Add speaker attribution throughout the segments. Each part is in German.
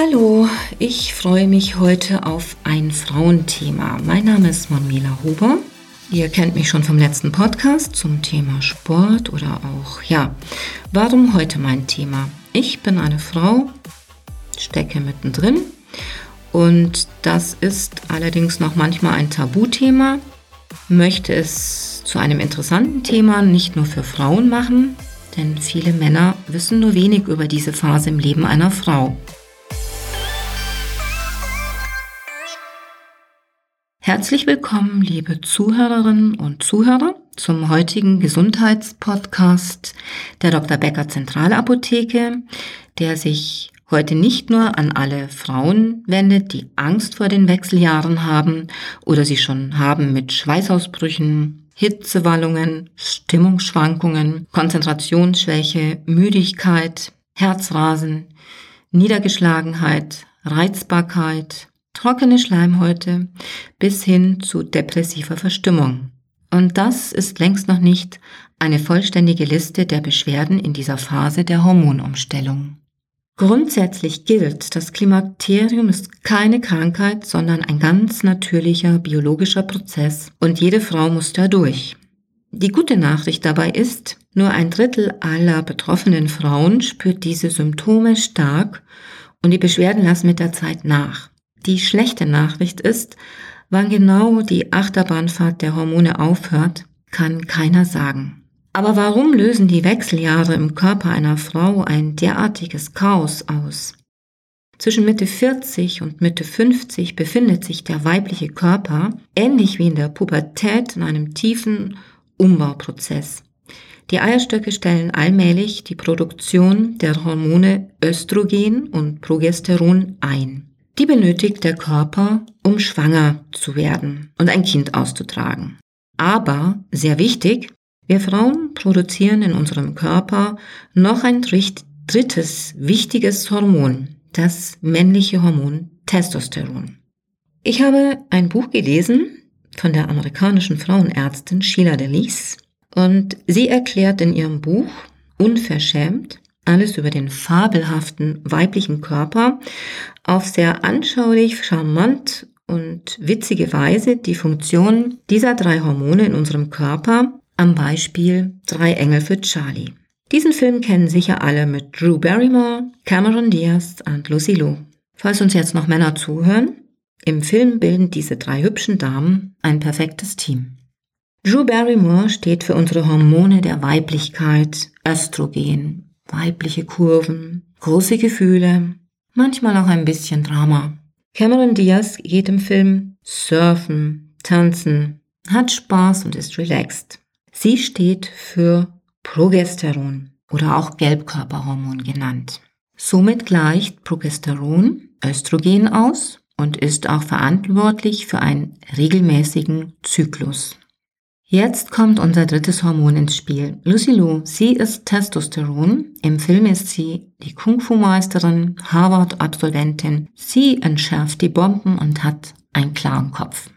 Speaker 1: Hallo, ich freue mich heute auf ein Frauenthema. Mein Name ist Mamila Huber. Ihr kennt mich schon vom letzten Podcast zum Thema Sport oder auch, ja, warum heute mein Thema? Ich bin eine Frau, stecke mittendrin und das ist allerdings noch manchmal ein Tabuthema, möchte es zu einem interessanten Thema nicht nur für Frauen machen, denn viele Männer wissen nur wenig über diese Phase im Leben einer Frau. Herzlich willkommen, liebe Zuhörerinnen und Zuhörer, zum heutigen Gesundheitspodcast der Dr. Becker Zentralapotheke, der sich heute nicht nur an alle Frauen wendet, die Angst vor den Wechseljahren haben oder sie schon haben mit Schweißausbrüchen, Hitzewallungen, Stimmungsschwankungen, Konzentrationsschwäche, Müdigkeit, Herzrasen, Niedergeschlagenheit, Reizbarkeit, trockene Schleimhäute bis hin zu depressiver Verstimmung. Und das ist längst noch nicht eine vollständige Liste der Beschwerden in dieser Phase der Hormonumstellung. Grundsätzlich gilt, das Klimakterium ist keine Krankheit, sondern ein ganz natürlicher biologischer Prozess und jede Frau muss da durch. Die gute Nachricht dabei ist, nur ein Drittel aller betroffenen Frauen spürt diese Symptome stark und die Beschwerden lassen mit der Zeit nach. Die schlechte Nachricht ist, wann genau die Achterbahnfahrt der Hormone aufhört, kann keiner sagen. Aber warum lösen die Wechseljahre im Körper einer Frau ein derartiges Chaos aus? Zwischen Mitte 40 und Mitte 50 befindet sich der weibliche Körper, ähnlich wie in der Pubertät, in einem tiefen Umbauprozess. Die Eierstöcke stellen allmählich die Produktion der Hormone Östrogen und Progesteron ein. Die benötigt der Körper, um schwanger zu werden und ein Kind auszutragen. Aber, sehr wichtig, wir Frauen produzieren in unserem Körper noch ein drittes wichtiges Hormon, das männliche Hormon Testosteron. Ich habe ein Buch gelesen von der amerikanischen Frauenärztin Sheila Delis und sie erklärt in ihrem Buch unverschämt, alles über den fabelhaften weiblichen Körper auf sehr anschaulich, charmant und witzige Weise die Funktion dieser drei Hormone in unserem Körper am Beispiel Drei Engel für Charlie. Diesen Film kennen sicher alle mit Drew Barrymore, Cameron Diaz und Lucy Liu. Falls uns jetzt noch Männer zuhören, im Film bilden diese drei hübschen Damen ein perfektes Team. Drew Barrymore steht für unsere Hormone der Weiblichkeit, Östrogen, weibliche Kurven, große Gefühle, manchmal auch ein bisschen Drama. Cameron Diaz geht im Film surfen, tanzen, hat Spaß und ist relaxed. Sie steht für Progesteron oder auch Gelbkörperhormon genannt. Somit gleicht Progesteron Östrogen aus und ist auch verantwortlich für einen regelmäßigen Zyklus. Jetzt kommt unser drittes Hormon ins Spiel. Lucy Liu, sie ist Testosteron. Im Film ist sie die Kung-Fu-Meisterin, Harvard-Absolventin. Sie entschärft die Bomben und hat einen klaren Kopf.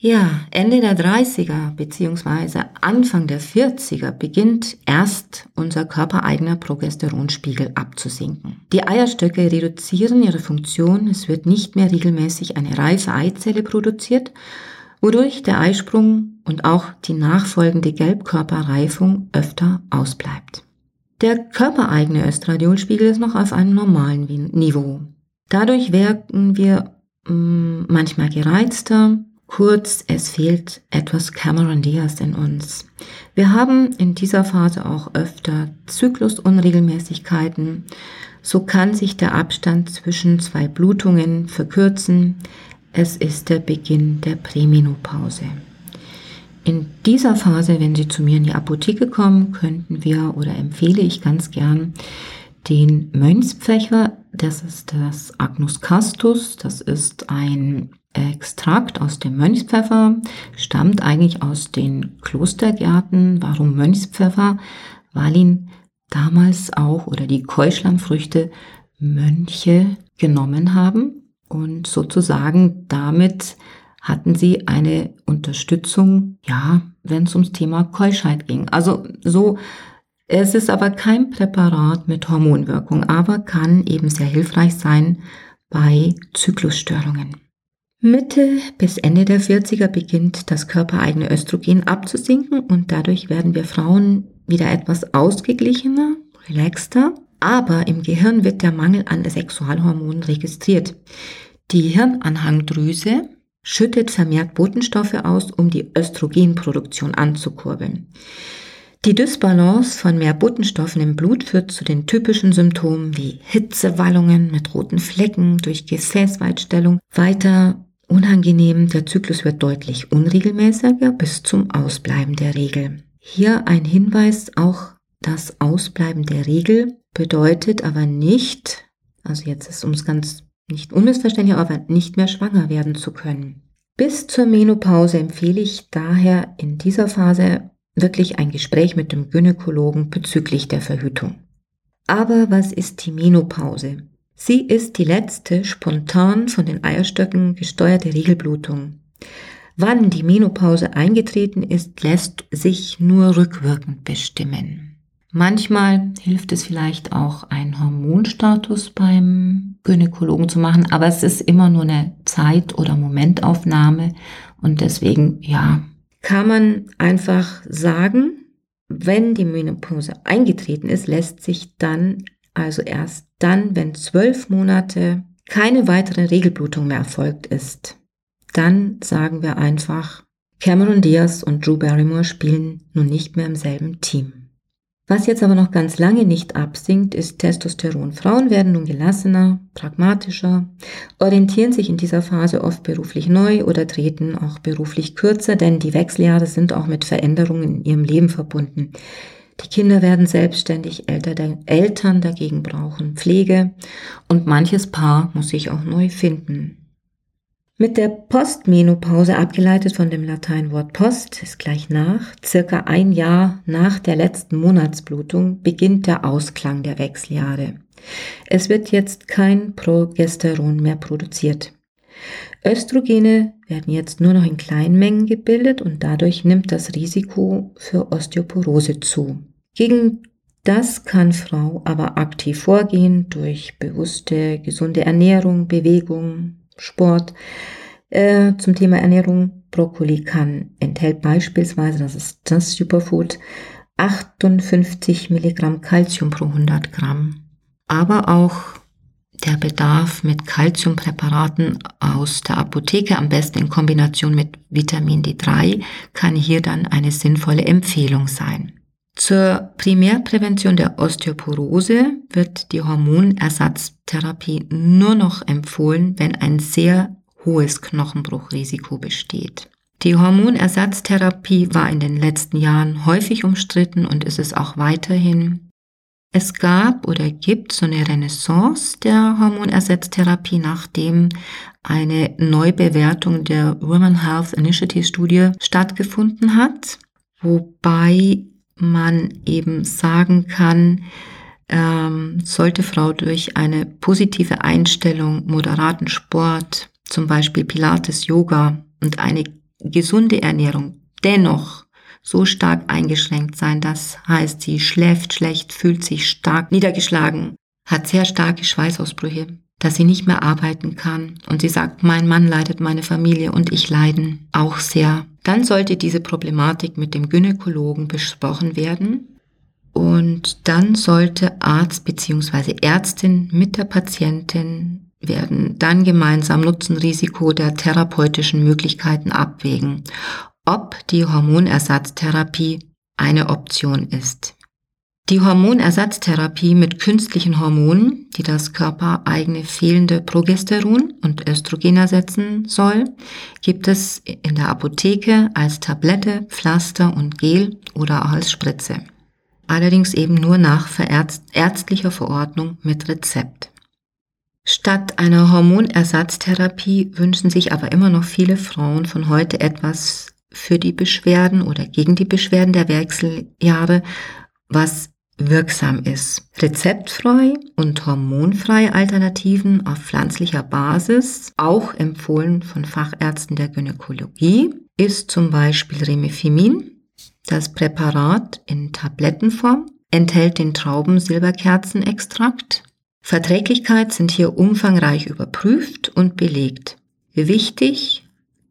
Speaker 1: Ja, Ende der 30er bzw. Anfang der 40er beginnt erst unser körpereigener Progesteronspiegel abzusinken. Die Eierstöcke reduzieren ihre Funktion, es wird nicht mehr regelmäßig eine reife Eizelle produziert, wodurch der Eisprung und auch die nachfolgende Gelbkörperreifung öfter ausbleibt. Der körpereigene Östradiolspiegel ist noch auf einem normalen Niveau. Dadurch wirken wir mh, mm, manchmal gereizter, kurz, es fehlt etwas Cameron Diaz in uns. Wir haben in dieser Phase auch öfter Zyklusunregelmäßigkeiten. So kann sich der Abstand zwischen zwei Blutungen verkürzen. Es ist der Beginn der Prämenopause. In dieser Phase, wenn Sie zu mir in die Apotheke kommen, könnten wir oder empfehle ich ganz gern den Mönchspfeffer. Das ist das Agnus castus. Das ist ein Extrakt aus dem Mönchspfeffer, stammt eigentlich aus den Klostergärten. Warum Mönchspfeffer? Weil ihn damals auch oder die Keuschlammfrüchte Mönche genommen haben und sozusagen damit hatten sie eine Unterstützung, ja, wenn es ums Thema Keuschheit ging. Also so Es ist aber kein Präparat mit Hormonwirkung, aber kann eben sehr hilfreich sein bei Zyklusstörungen. Mitte bis Ende der 40er beginnt das körpereigene Östrogen abzusinken und dadurch werden wir Frauen wieder etwas ausgeglichener, relaxter, aber im Gehirn wird der Mangel an Sexualhormonen registriert. Die Hirnanhangdrüse schüttet vermehrt Botenstoffe aus, um die Östrogenproduktion anzukurbeln. Die Dysbalance von mehr Botenstoffen im Blut führt zu den typischen Symptomen wie Hitzewallungen mit roten Flecken durch Gefäßweitstellung, weiter Unangenehm, der Zyklus wird deutlich unregelmäßiger bis zum Ausbleiben der Regel. Hier ein Hinweis, auch das Ausbleiben der Regel bedeutet aber nicht, also jetzt ist uns ganz nicht unmissverständlich, aber nicht mehr schwanger werden zu können. Bis zur Menopause empfehle ich daher in dieser Phase wirklich ein Gespräch mit dem Gynäkologen bezüglich der Verhütung. Aber was ist die Menopause? Sie ist die letzte spontan von den Eierstöcken gesteuerte Regelblutung. Wann die Menopause eingetreten ist, lässt sich nur rückwirkend bestimmen. Manchmal hilft es vielleicht auch, einen Hormonstatus beim Gynäkologen zu machen, aber es ist immer nur eine Zeit- oder Momentaufnahme und deswegen, ja, kann man einfach sagen, wenn die Menopause eingetreten ist, lässt sich dann also erst dann, wenn zwölf Monate keine weitere Regelblutung mehr erfolgt ist, dann sagen wir einfach, Cameron Diaz und Drew Barrymore spielen nun nicht mehr im selben Team. Was jetzt aber noch ganz lange nicht absinkt, ist Testosteron. Frauen werden nun gelassener, pragmatischer, orientieren sich in dieser Phase oft beruflich neu oder treten auch beruflich kürzer, denn die Wechseljahre sind auch mit Veränderungen in ihrem Leben verbunden. Die Kinder werden selbstständig, Eltern dagegen brauchen Pflege und manches Paar muss sich auch neu finden. Mit der Postmenopause, abgeleitet von dem Lateinwort post, ist gleich nach, circa ein Jahr nach der letzten Monatsblutung, beginnt der Ausklang der Wechseljahre. Es wird jetzt kein Progesteron mehr produziert. Östrogene werden jetzt nur noch in kleinen Mengen gebildet und dadurch nimmt das Risiko für Osteoporose zu. Gegen das kann Frau aber aktiv vorgehen durch bewusste, gesunde Ernährung, Bewegung, Sport. Äh, zum Thema Ernährung, Brokkoli kann, enthält beispielsweise, das ist das Superfood, 58 Milligramm Calcium pro 100 Gramm. Aber auch der Bedarf mit Calciumpräparaten aus der Apotheke, am besten in Kombination mit Vitamin D3, kann hier dann eine sinnvolle Empfehlung sein. Zur Primärprävention der Osteoporose wird die Hormonersatztherapie nur noch empfohlen, wenn ein sehr hohes Knochenbruchrisiko besteht. Die Hormonersatztherapie war in den letzten Jahren häufig umstritten und ist es auch weiterhin. Es gab oder gibt so eine Renaissance der Hormonersatztherapie, nachdem eine Neubewertung der Women Health Initiative Studie stattgefunden hat, wobei man eben sagen kann, ähm, sollte Frau durch eine positive Einstellung, moderaten Sport, zum Beispiel Pilates, Yoga und eine gesunde Ernährung dennoch so stark eingeschränkt sein. Das heißt, sie schläft schlecht, fühlt sich stark niedergeschlagen, hat sehr starke Schweißausbrüche, dass sie nicht mehr arbeiten kann. Und sie sagt, mein Mann leidet, meine Familie und ich leiden auch sehr. Dann sollte diese Problematik mit dem Gynäkologen besprochen werden. Und dann sollte Arzt bzw. Ärztin mit der Patientin werden dann gemeinsam Nutzen-Risiko der therapeutischen Möglichkeiten abwägen, ob die Hormonersatztherapie eine Option ist. Die Hormonersatztherapie mit künstlichen Hormonen, die das körpereigene fehlende Progesteron und Östrogen ersetzen soll, gibt es in der Apotheke als Tablette, Pflaster und Gel oder auch als Spritze. Allerdings eben nur nach ärztlicher Verordnung mit Rezept. Statt einer Hormonersatztherapie wünschen sich aber immer noch viele Frauen von heute etwas für die Beschwerden oder gegen die Beschwerden der Wechseljahre, was wirksam ist. Rezeptfrei und hormonfreie Alternativen auf pflanzlicher Basis, auch empfohlen von Fachärzten der Gynäkologie, ist zum Beispiel Remifimin, das Präparat in Tablettenform, enthält den Traubensilberkerzenextrakt. Verträglichkeit sind hier umfangreich überprüft und belegt. Wichtig,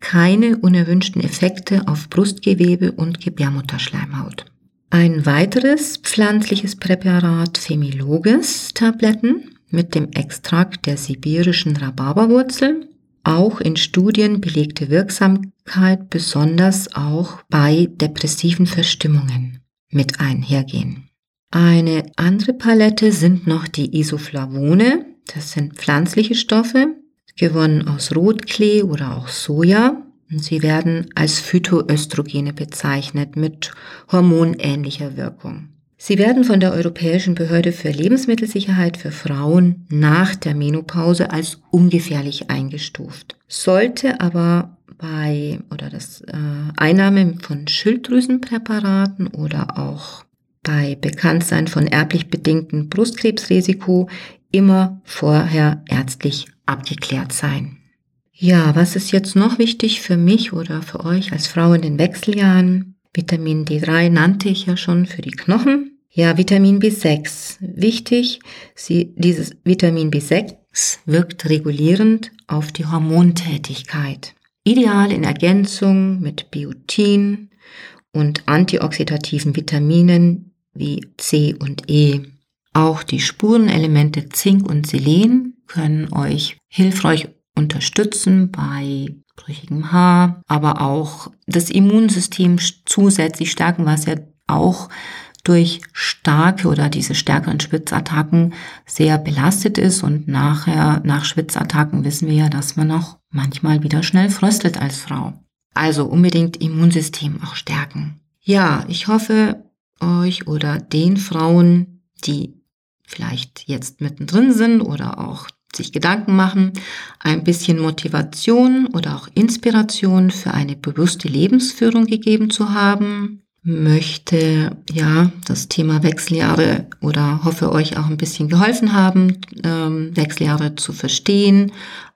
Speaker 1: keine unerwünschten Effekte auf Brustgewebe und Gebärmutterschleimhaut. Ein weiteres pflanzliches Präparat Femiloges Tabletten mit dem Extrakt der sibirischen Rhabarberwurzel. Auch in Studien belegte Wirksamkeit, besonders auch bei depressiven Verstimmungen mit einhergehen. Eine andere Palette sind noch die Isoflavone. Das sind pflanzliche Stoffe, gewonnen aus Rotklee oder auch Soja. Sie werden als Phytoöstrogene bezeichnet mit hormonähnlicher Wirkung. Sie werden von der Europäischen Behörde für Lebensmittelsicherheit für Frauen nach der Menopause als ungefährlich eingestuft. Sollte aber bei oder das äh, Einnahme von Schilddrüsenpräparaten oder auch bei Bekanntsein von erblich bedingtem Brustkrebsrisiko immer vorher ärztlich abgeklärt sein. Ja, was ist jetzt noch wichtig für mich oder für euch als Frau in den Wechseljahren? Vitamin D3 nannte ich ja schon für die Knochen. Ja, Vitamin B6. Wichtig, sie, dieses Vitamin B6 wirkt regulierend auf die Hormontätigkeit. Ideal in Ergänzung mit Biotin und antioxidativen Vitaminen wie C und E. Auch die Spurenelemente Zink und Selen können euch hilfreich unterstützen bei brüchigem Haar, aber auch das Immunsystem zusätzlich stärken, was ja auch durch starke oder diese stärkeren Schwitzattacken sehr belastet ist und nachher nach Schwitzattacken wissen wir ja, dass man auch manchmal wieder schnell fröstelt als Frau. Also unbedingt Immunsystem auch stärken. Ja, ich hoffe euch oder den Frauen, die vielleicht jetzt mittendrin sind oder auch sich Gedanken machen, ein bisschen Motivation oder auch Inspiration für eine bewusste Lebensführung gegeben zu haben, möchte ja das Thema Wechseljahre oder hoffe euch auch ein bisschen geholfen haben, ähm, Wechseljahre zu verstehen,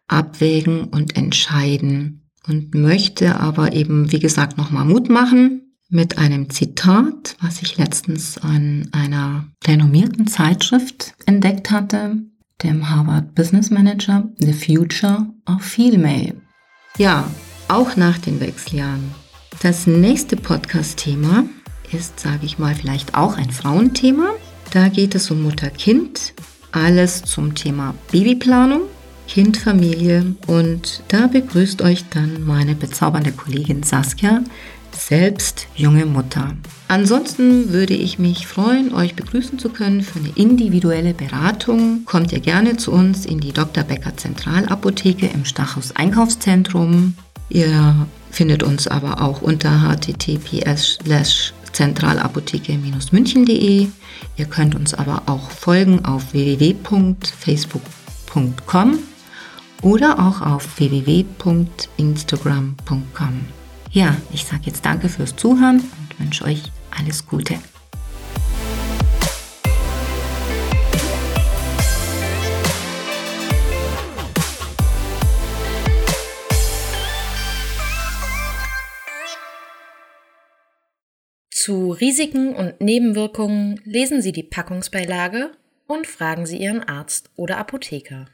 Speaker 1: abwägen und entscheiden. Und möchte aber eben, wie gesagt, nochmal Mut machen mit einem Zitat, was ich letztens an einer renommierten Zeitschrift entdeckt hatte dem Harvard Business Manager The Future of Female. Ja, auch nach den Wechseljahren. Das nächste Podcast-Thema ist, sage ich mal, vielleicht auch ein Frauenthema. Da geht es um Mutter-Kind, alles zum Thema Babyplanung, Kind, Familie und da begrüßt euch dann meine bezaubernde Kollegin Saskia, selbst junge Mutter. Ansonsten würde ich mich freuen, euch begrüßen zu können für eine individuelle Beratung. Kommt ihr gerne zu uns in die Dr. Becker Zentralapotheke im Stachus Einkaufszentrum. Ihr findet uns aber auch unter https zentralapotheke-münchen.de. Ihr könnt uns aber auch folgen auf www.facebook.com oder auch auf www.instagram.com. Ja, ich sage jetzt danke fürs Zuhören und wünsche euch alles Gute.
Speaker 2: Zu Risiken und Nebenwirkungen lesen Sie die Packungsbeilage und fragen Sie Ihren Arzt oder Apotheker.